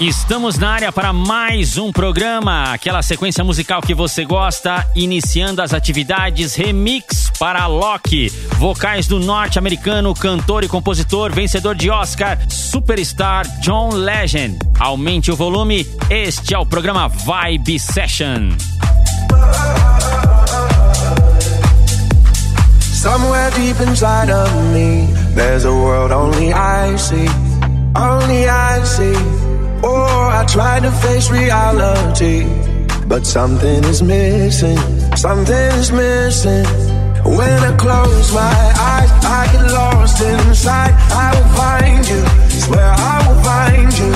Estamos na área para mais um programa, aquela sequência musical que você gosta, iniciando as atividades Remix para Loki, vocais do norte-americano, cantor e compositor, vencedor de Oscar, superstar John Legend. Aumente o volume, este é o programa Vibe Session. Somewhere deep inside of me, there's a world only I see, only I see. Oh, I try to face reality, but something is missing. Something is missing. When I close my eyes, I get lost inside. I will find you, swear I will find you.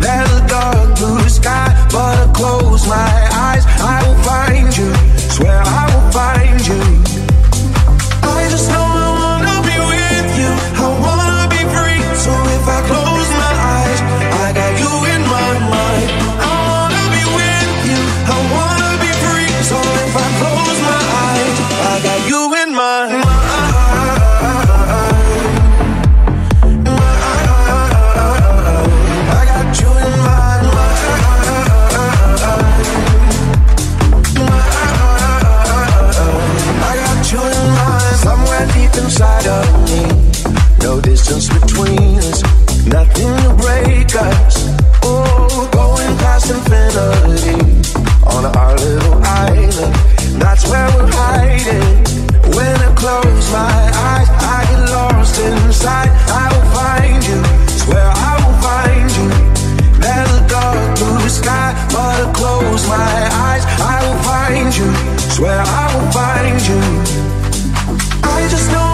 There's a dark blue sky, but I close my eyes, inside of me. No distance between us, nothing to break us. Oh, going past infinity on our little island. That's where we're hiding. When I close my eyes, I get lost inside. I will find you, swear I will find you. Sky, but I close my eyes, I will find you, swear I will find you. Just know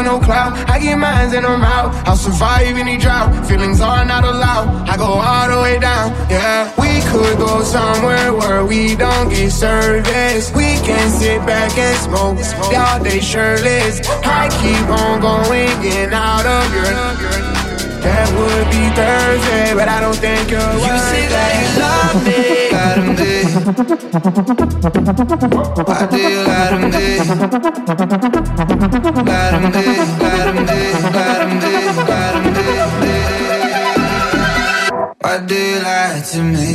with no clout. I get mines and I'm out. I'll survive any drought. Feelings are not allowed. I go all the way down. Yeah, we could go somewhere where we don't get service. We can sit back and smoke all day shirtless. I keep on going, getting out of your. That would be Thursday, but I don't think you're You say that you love me, caramba Adeus, caramba Caramba, lie to me. Why do you lie to me?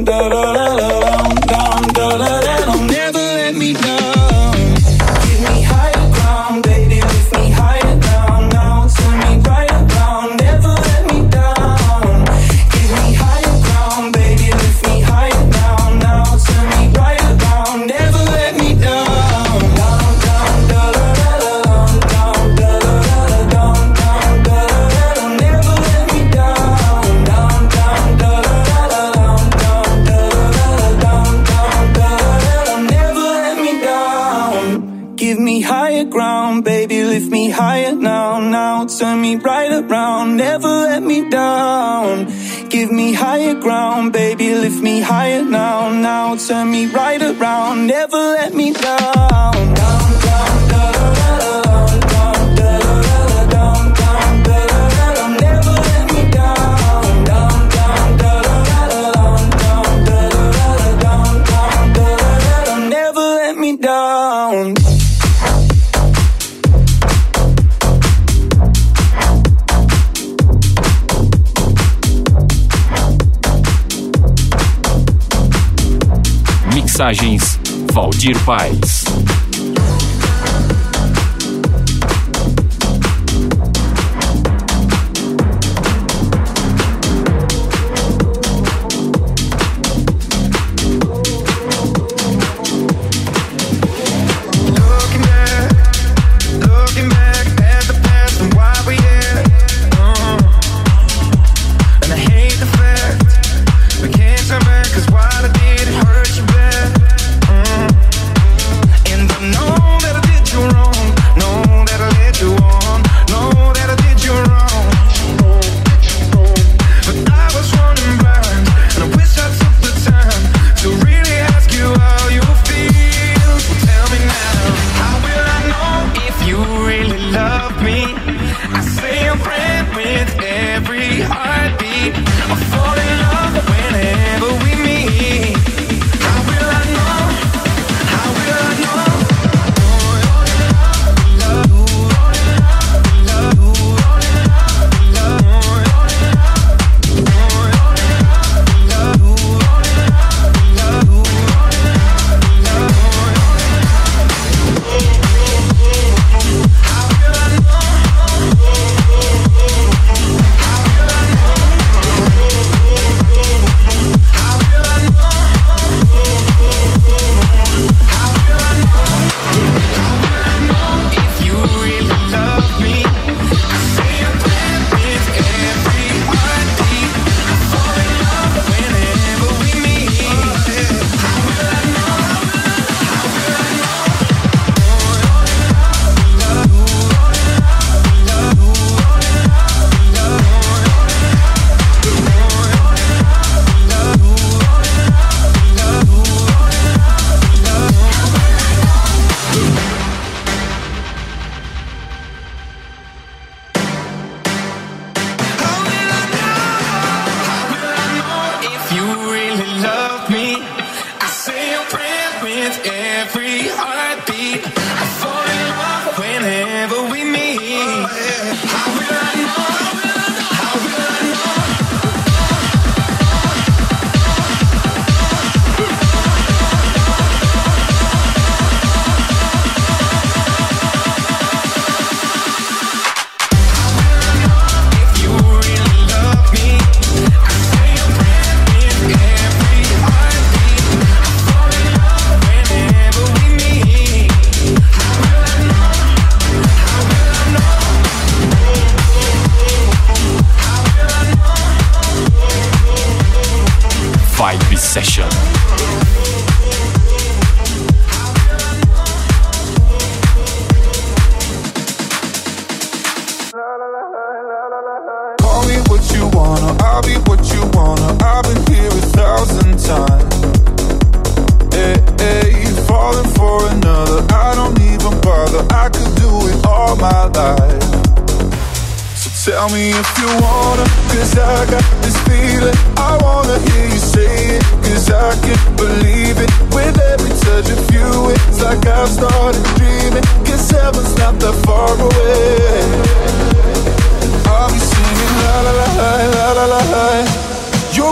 da da da da turn me right around Valdir Paz.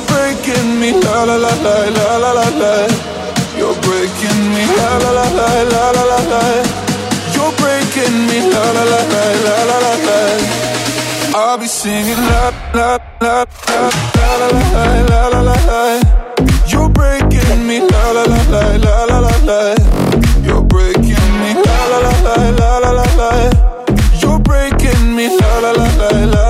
You're breaking me la la la la la la la la. You're breaking me la la la la la la la la. You're breaking me la la la la la la la la. I'll be singing la la la la la la la la la la la. You're breaking me la la la la la la la la. You're breaking me la la la la la la la la. You're breaking me la la la la la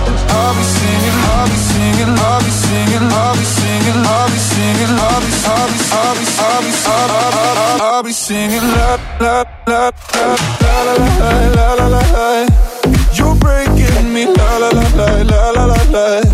I'll be singing, I'll be singing, I'll be singing, I'll be singing, I'll be singing, I'll be, I'll be, I'll be, I'll be, I'll be, I'll be singing la la la la la la la la la la. You're breaking me la la la la la la la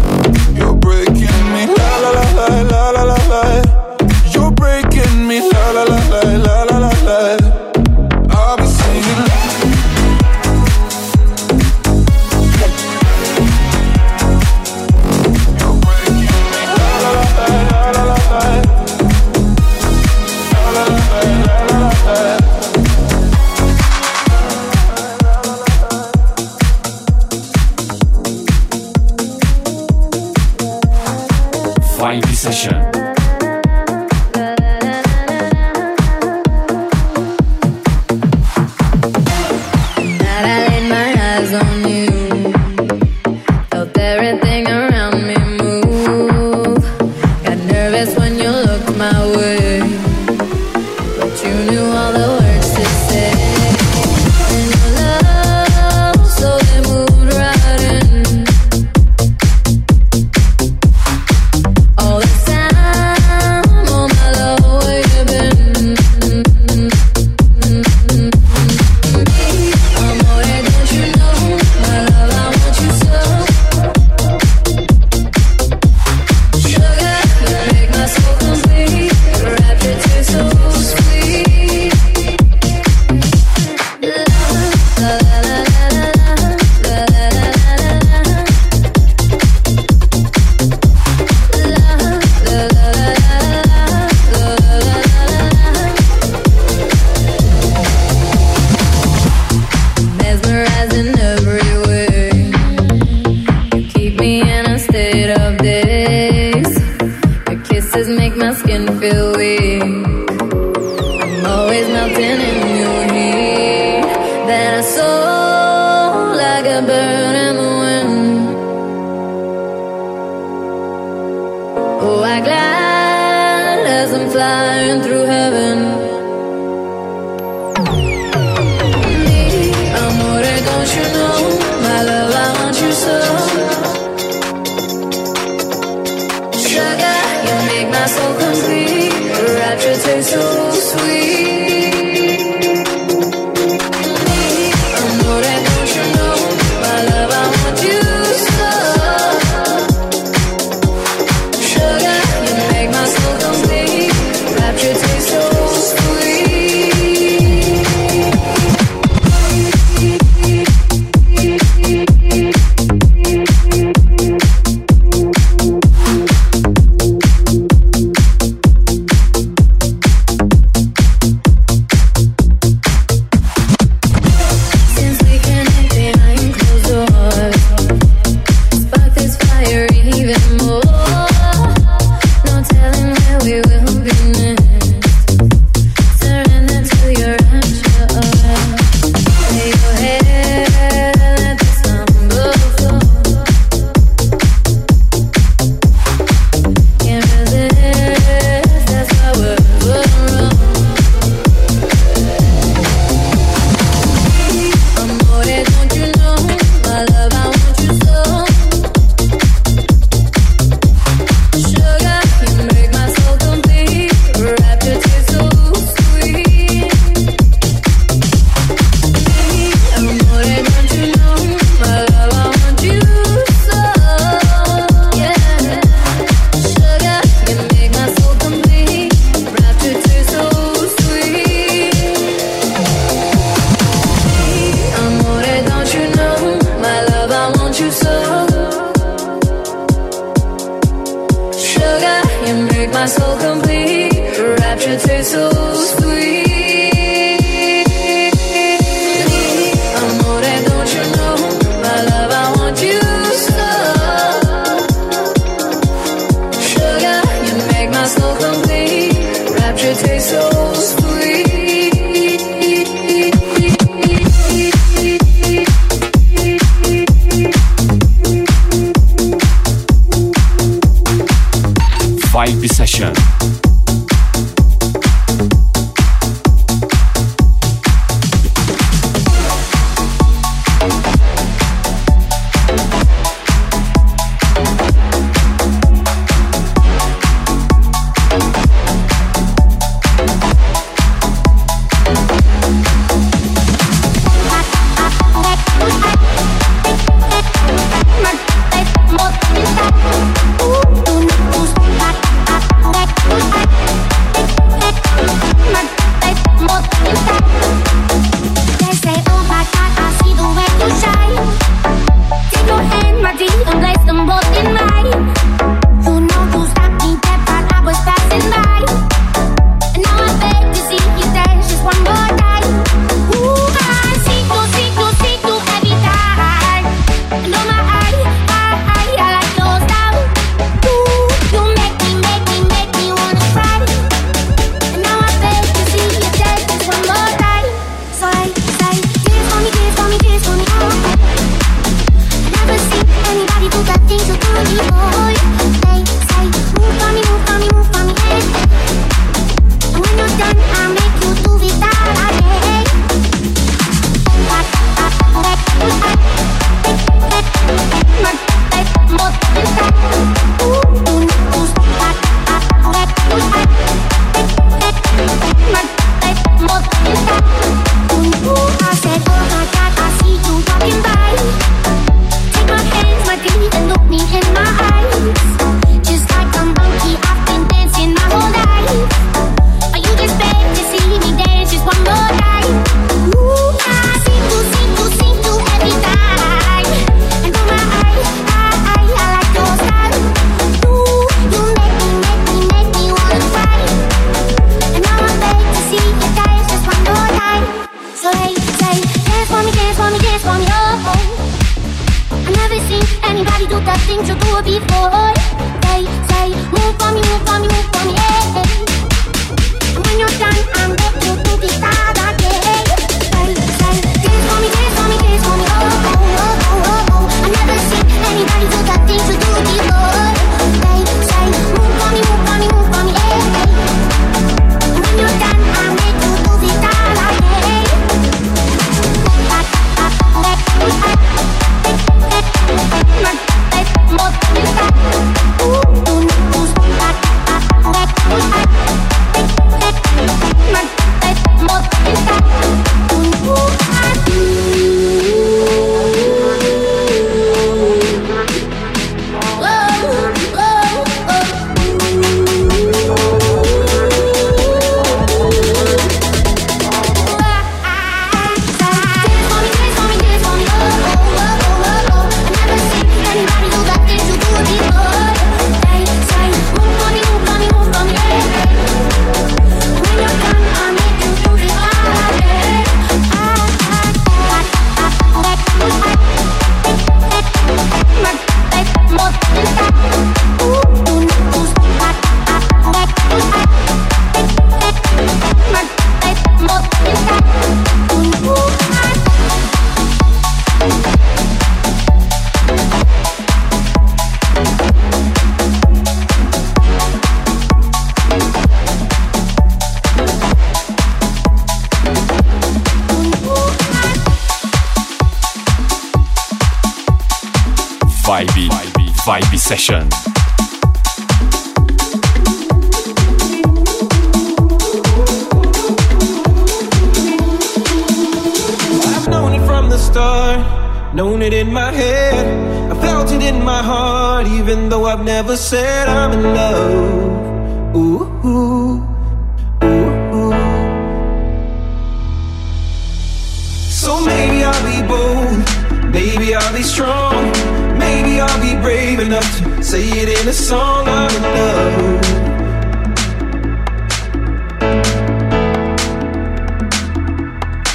be strong. Maybe I'll be brave enough to say it in a song of love.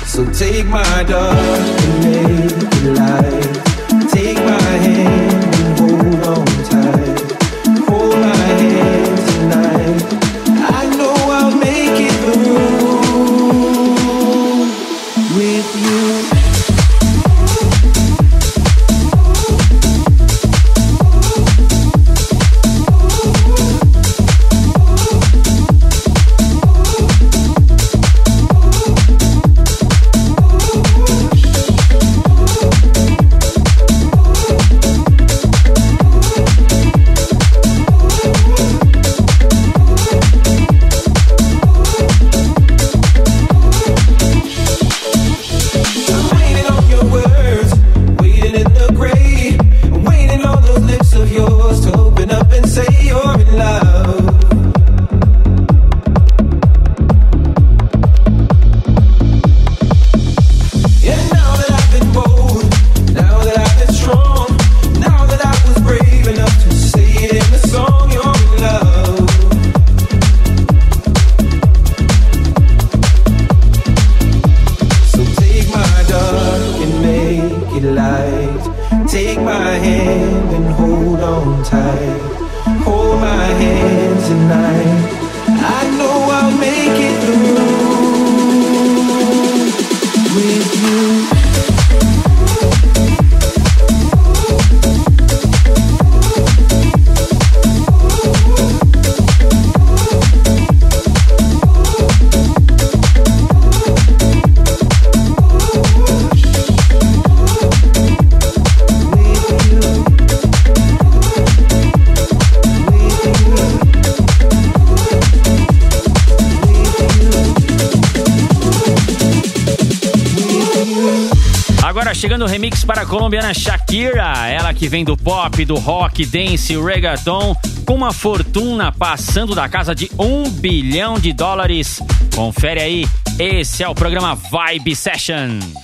So take my dark and make it light. Take my hand. trazendo remix para a colombiana Shakira, ela que vem do pop, do rock, dance, reggaeton, com uma fortuna passando da casa de um bilhão de dólares. Confere aí, esse é o programa Vibe Session.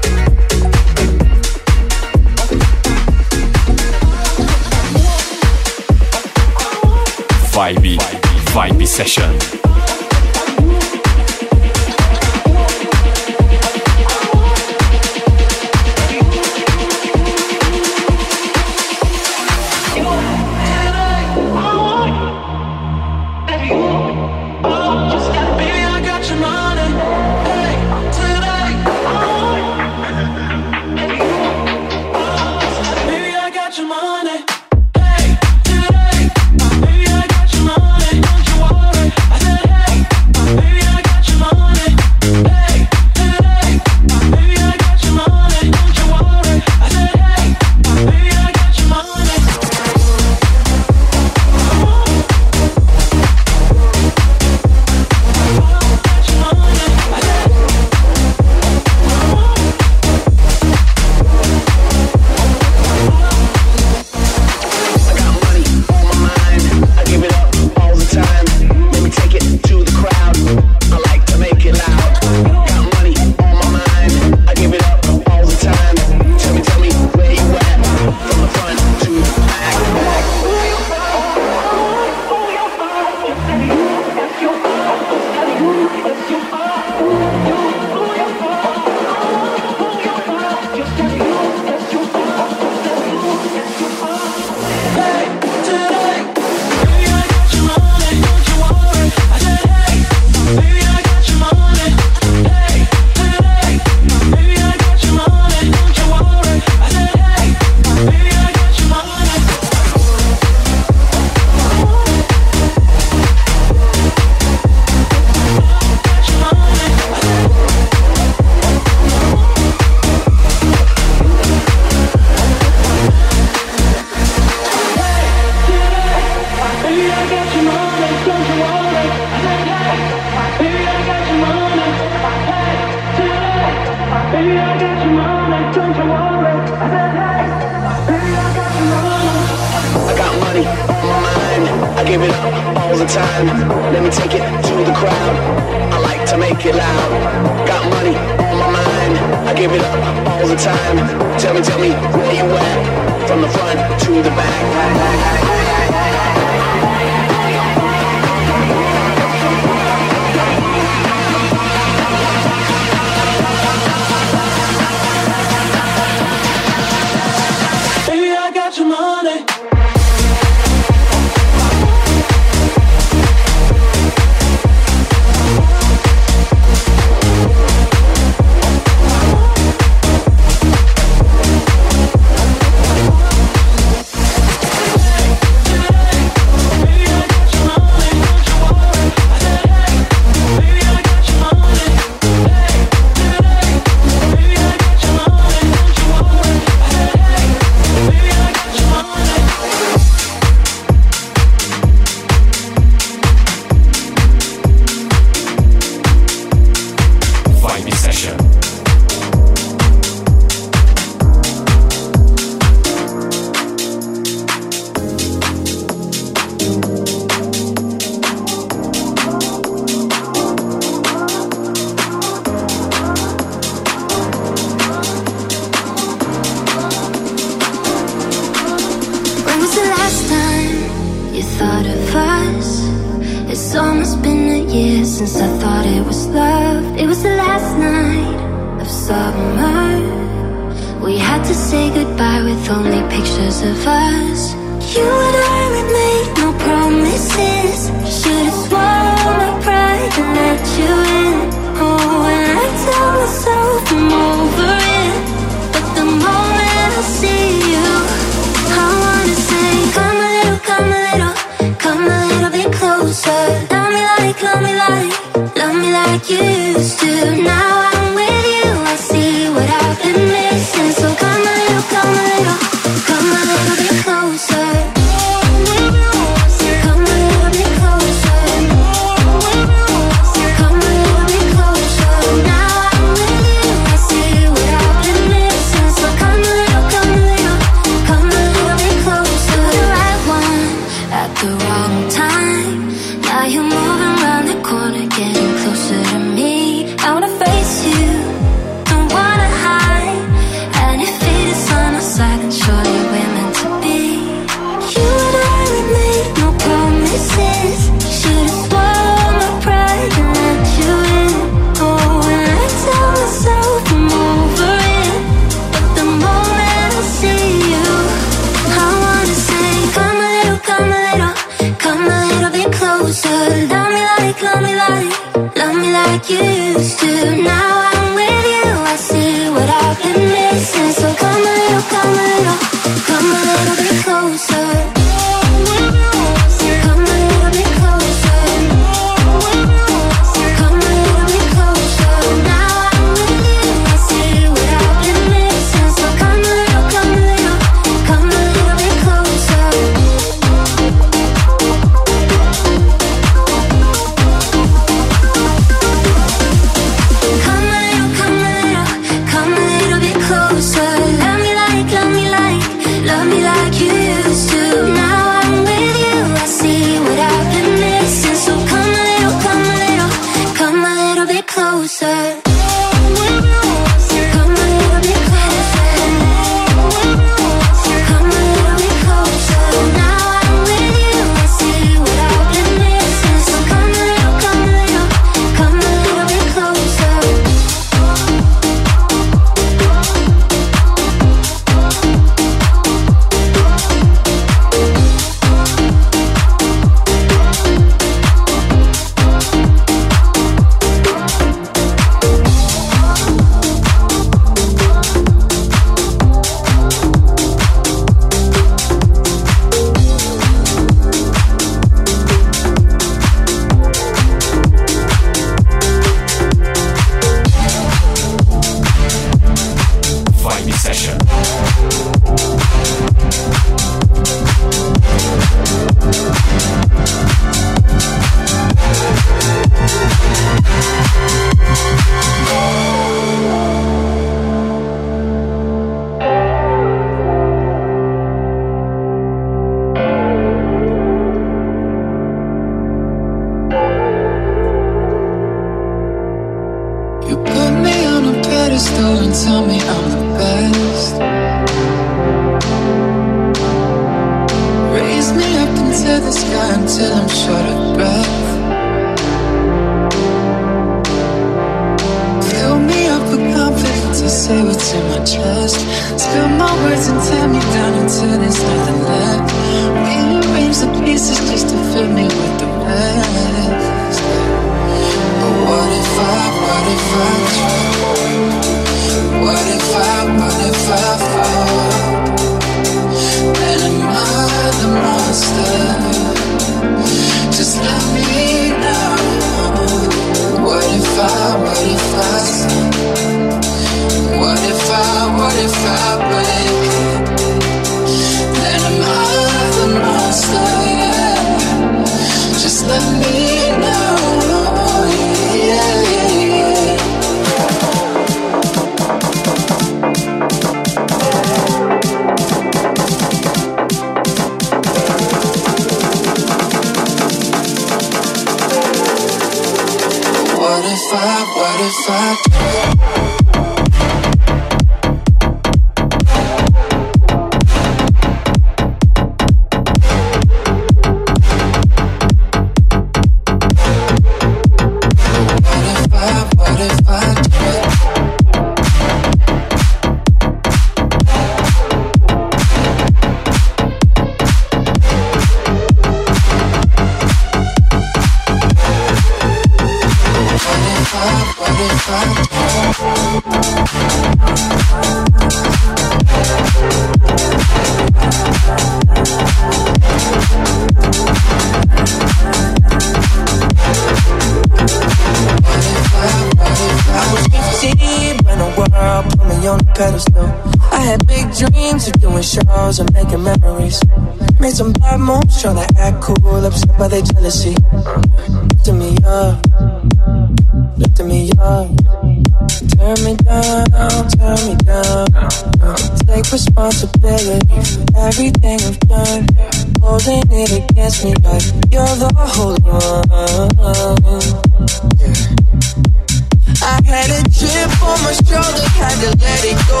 on my shoulder, had to let it go.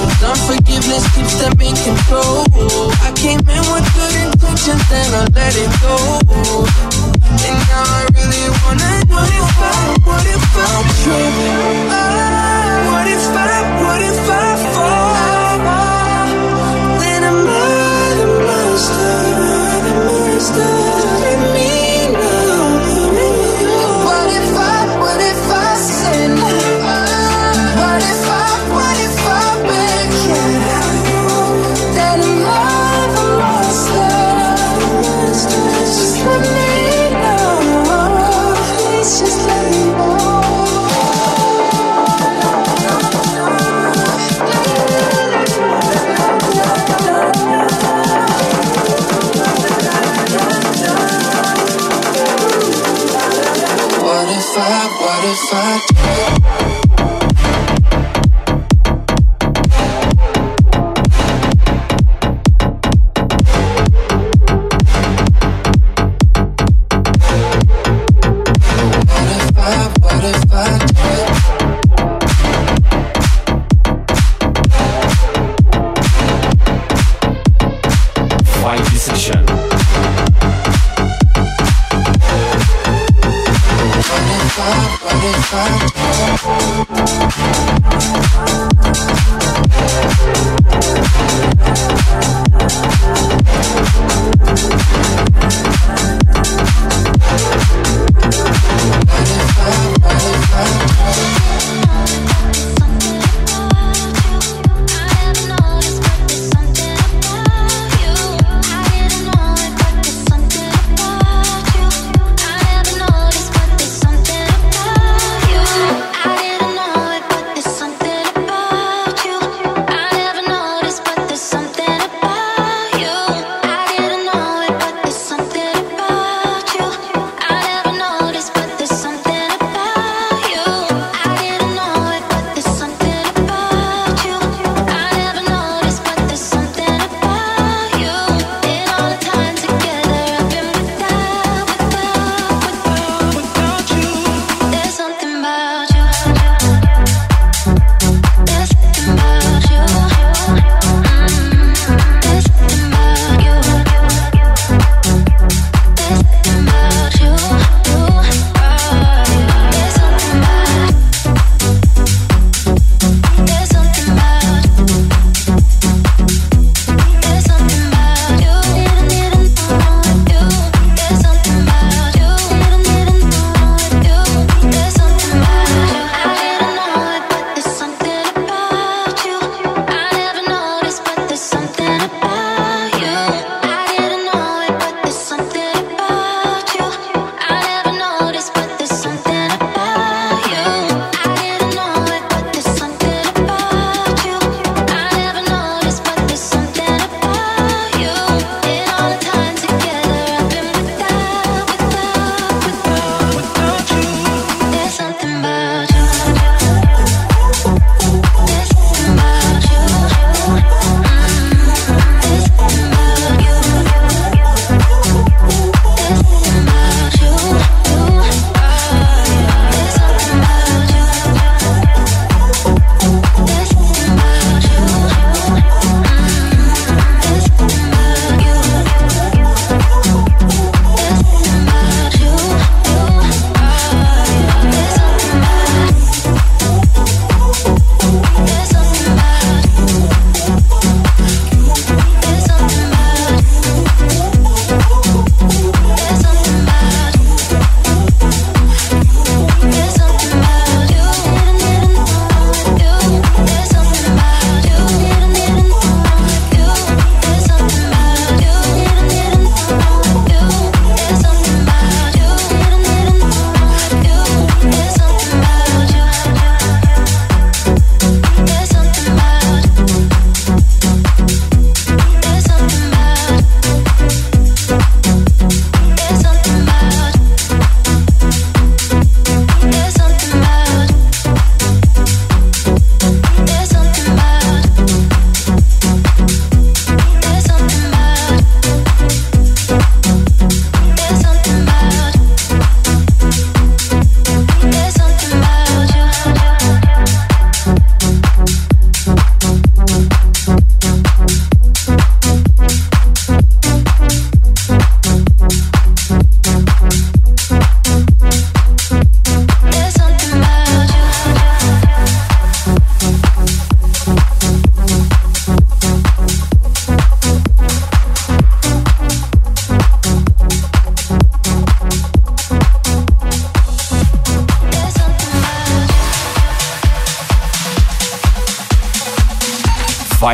Cause unforgiveness keeps them in control. I came in with good intentions, then I let it go. And now I really wanna know what if I, what if I'm true? Ah, what if I, what if I fall? Then I'm not a monster, a monster.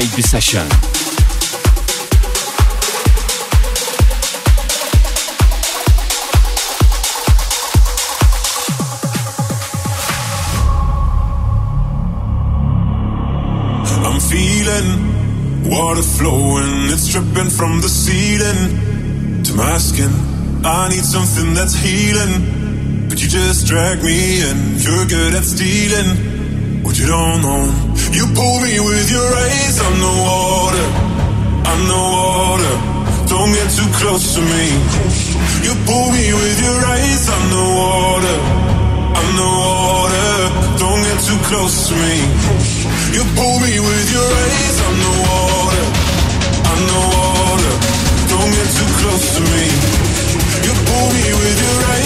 Session. I'm feeling water flowing, it's dripping from the ceiling to my skin. I need something that's healing, but you just drag me in. You're good at stealing what you don't own. You pull me with your eyes, I'm the water, I'm the water. Don't get too close to me. You pull me with your eyes, I'm the water, I'm the water. Don't get too close to me. You pull me with your eyes, I'm the water, I'm the water. Don't get too close to me. You pull me with your eyes,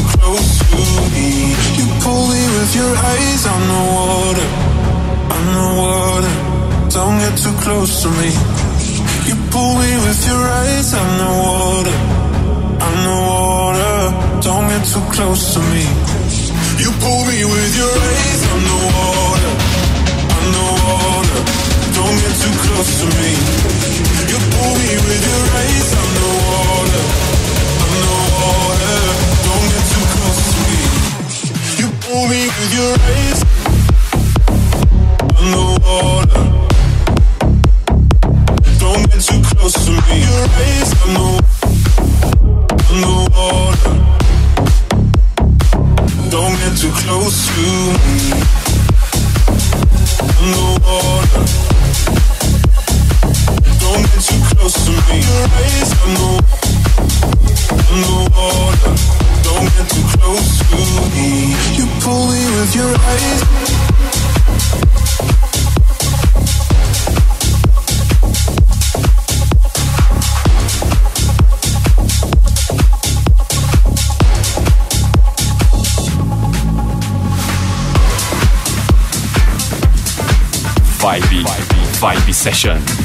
close to me. You pull me with your eyes, I'm the water. I'm the water. Don't get too close to me. You pull me with your eyes, I'm the water. I'm the water. Don't get too close to me. You pull me with your eyes, I'm the water. I'm the water. Don't get too close to me. You pull me with your eyes, I'm the water. I'm the water. Don't get too close to me. Your eyes, I'm I'm the water. Don't get too close to me. I'm the water. Don't get too close to me. Your eyes, I'm the, I'm the water. Don't get too close to me. You pull me with your eyes. Vibe, Vibe Session.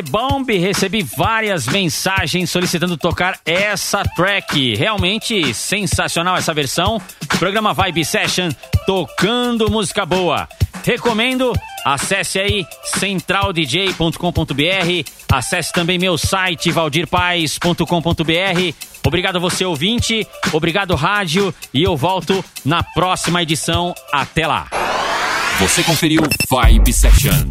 The Bomb, recebi várias mensagens solicitando tocar essa track. Realmente sensacional essa versão. Programa Vibe Session, tocando música boa. Recomendo, acesse aí centraldj.com.br, acesse também meu site valdirpaes.com.br. Obrigado você ouvinte, obrigado rádio e eu volto na próxima edição. Até lá. Você conferiu Vibe Session.